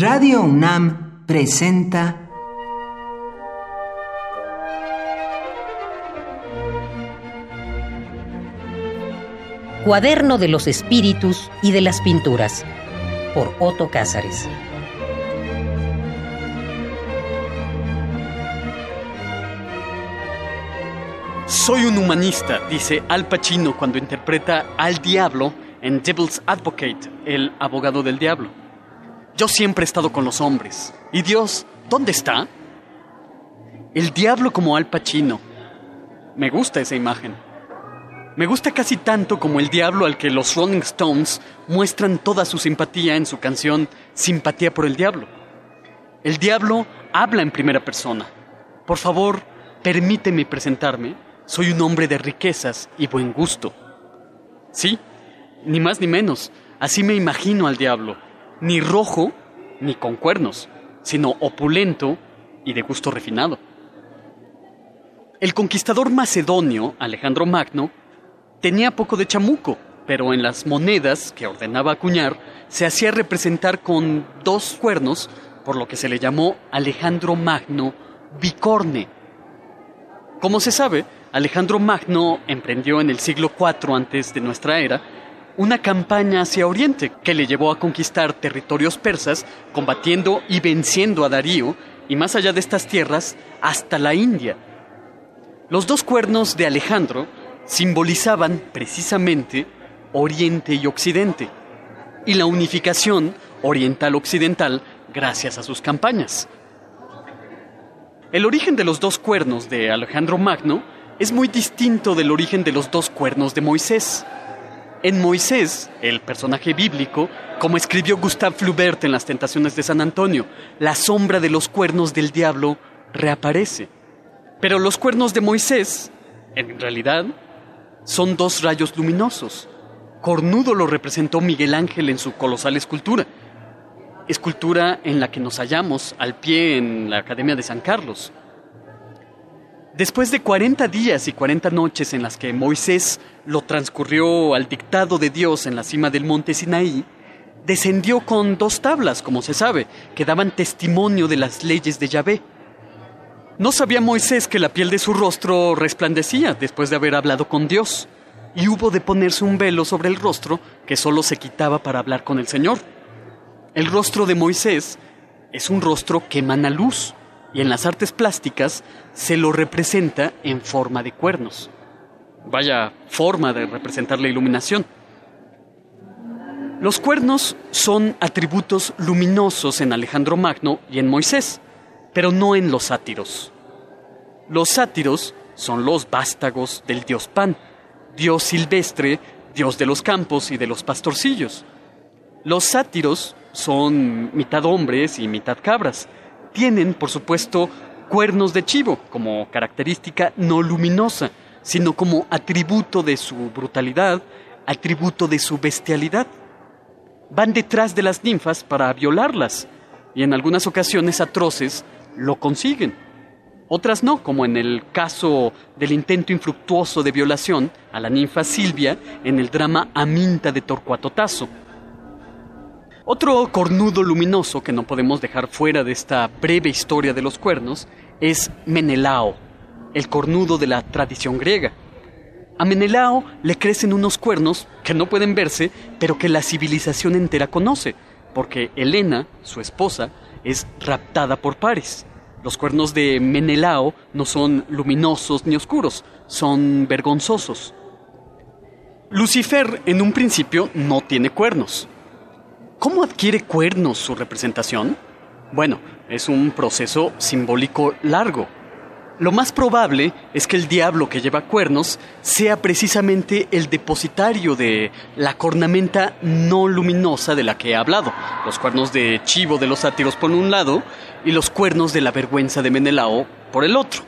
Radio UNAM presenta Cuaderno de los Espíritus y de las Pinturas por Otto Cázares. Soy un humanista, dice Al Pacino cuando interpreta al diablo en Devil's Advocate, el abogado del diablo. Yo siempre he estado con los hombres. ¿Y Dios, dónde está? El diablo como Al Pacino. Me gusta esa imagen. Me gusta casi tanto como el diablo al que los Rolling Stones muestran toda su simpatía en su canción Simpatía por el Diablo. El diablo habla en primera persona. Por favor, permíteme presentarme. Soy un hombre de riquezas y buen gusto. Sí, ni más ni menos. Así me imagino al diablo. Ni rojo, ni con cuernos, sino opulento y de gusto refinado. El conquistador macedonio, Alejandro Magno, tenía poco de chamuco, pero en las monedas que ordenaba acuñar se hacía representar con dos cuernos, por lo que se le llamó Alejandro Magno bicorne. Como se sabe, Alejandro Magno emprendió en el siglo IV antes de nuestra era una campaña hacia Oriente que le llevó a conquistar territorios persas, combatiendo y venciendo a Darío, y más allá de estas tierras, hasta la India. Los dos cuernos de Alejandro simbolizaban precisamente Oriente y Occidente, y la unificación oriental-occidental gracias a sus campañas. El origen de los dos cuernos de Alejandro Magno es muy distinto del origen de los dos cuernos de Moisés. En Moisés, el personaje bíblico, como escribió Gustave Flaubert en Las Tentaciones de San Antonio, la sombra de los cuernos del diablo reaparece. Pero los cuernos de Moisés, en realidad, son dos rayos luminosos. Cornudo lo representó Miguel Ángel en su colosal escultura. Escultura en la que nos hallamos al pie en la Academia de San Carlos. Después de 40 días y 40 noches en las que Moisés lo transcurrió al dictado de Dios en la cima del monte Sinaí, descendió con dos tablas, como se sabe, que daban testimonio de las leyes de Yahvé. No sabía Moisés que la piel de su rostro resplandecía después de haber hablado con Dios, y hubo de ponerse un velo sobre el rostro que solo se quitaba para hablar con el Señor. El rostro de Moisés es un rostro que emana luz, y en las artes plásticas se lo representa en forma de cuernos. Vaya forma de representar la iluminación. Los cuernos son atributos luminosos en Alejandro Magno y en Moisés, pero no en los sátiros. Los sátiros son los vástagos del dios Pan, dios silvestre, dios de los campos y de los pastorcillos. Los sátiros son mitad hombres y mitad cabras, tienen, por supuesto, cuernos de chivo como característica no luminosa, sino como atributo de su brutalidad, atributo de su bestialidad. Van detrás de las ninfas para violarlas y en algunas ocasiones atroces lo consiguen. Otras no, como en el caso del intento infructuoso de violación a la ninfa Silvia en el drama Aminta de Torcuato Tasso. Otro cornudo luminoso que no podemos dejar fuera de esta breve historia de los cuernos es Menelao, el cornudo de la tradición griega. A Menelao le crecen unos cuernos que no pueden verse, pero que la civilización entera conoce, porque Helena, su esposa, es raptada por Paris. Los cuernos de Menelao no son luminosos ni oscuros, son vergonzosos. Lucifer en un principio no tiene cuernos. ¿Cómo adquiere cuernos su representación? Bueno, es un proceso simbólico largo. Lo más probable es que el diablo que lleva cuernos sea precisamente el depositario de la cornamenta no luminosa de la que he hablado. Los cuernos de chivo de los sátiros por un lado y los cuernos de la vergüenza de Menelao por el otro.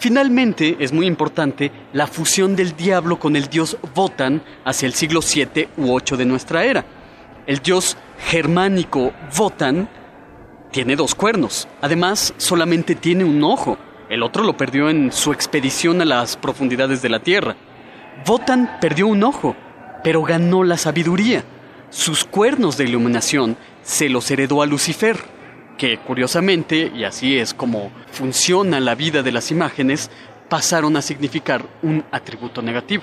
Finalmente, es muy importante la fusión del diablo con el dios Wotan hacia el siglo 7 u 8 de nuestra era. El dios germánico Wotan tiene dos cuernos. Además, solamente tiene un ojo. El otro lo perdió en su expedición a las profundidades de la Tierra. Wotan perdió un ojo, pero ganó la sabiduría. Sus cuernos de iluminación se los heredó a Lucifer, que curiosamente, y así es como funciona la vida de las imágenes, pasaron a significar un atributo negativo.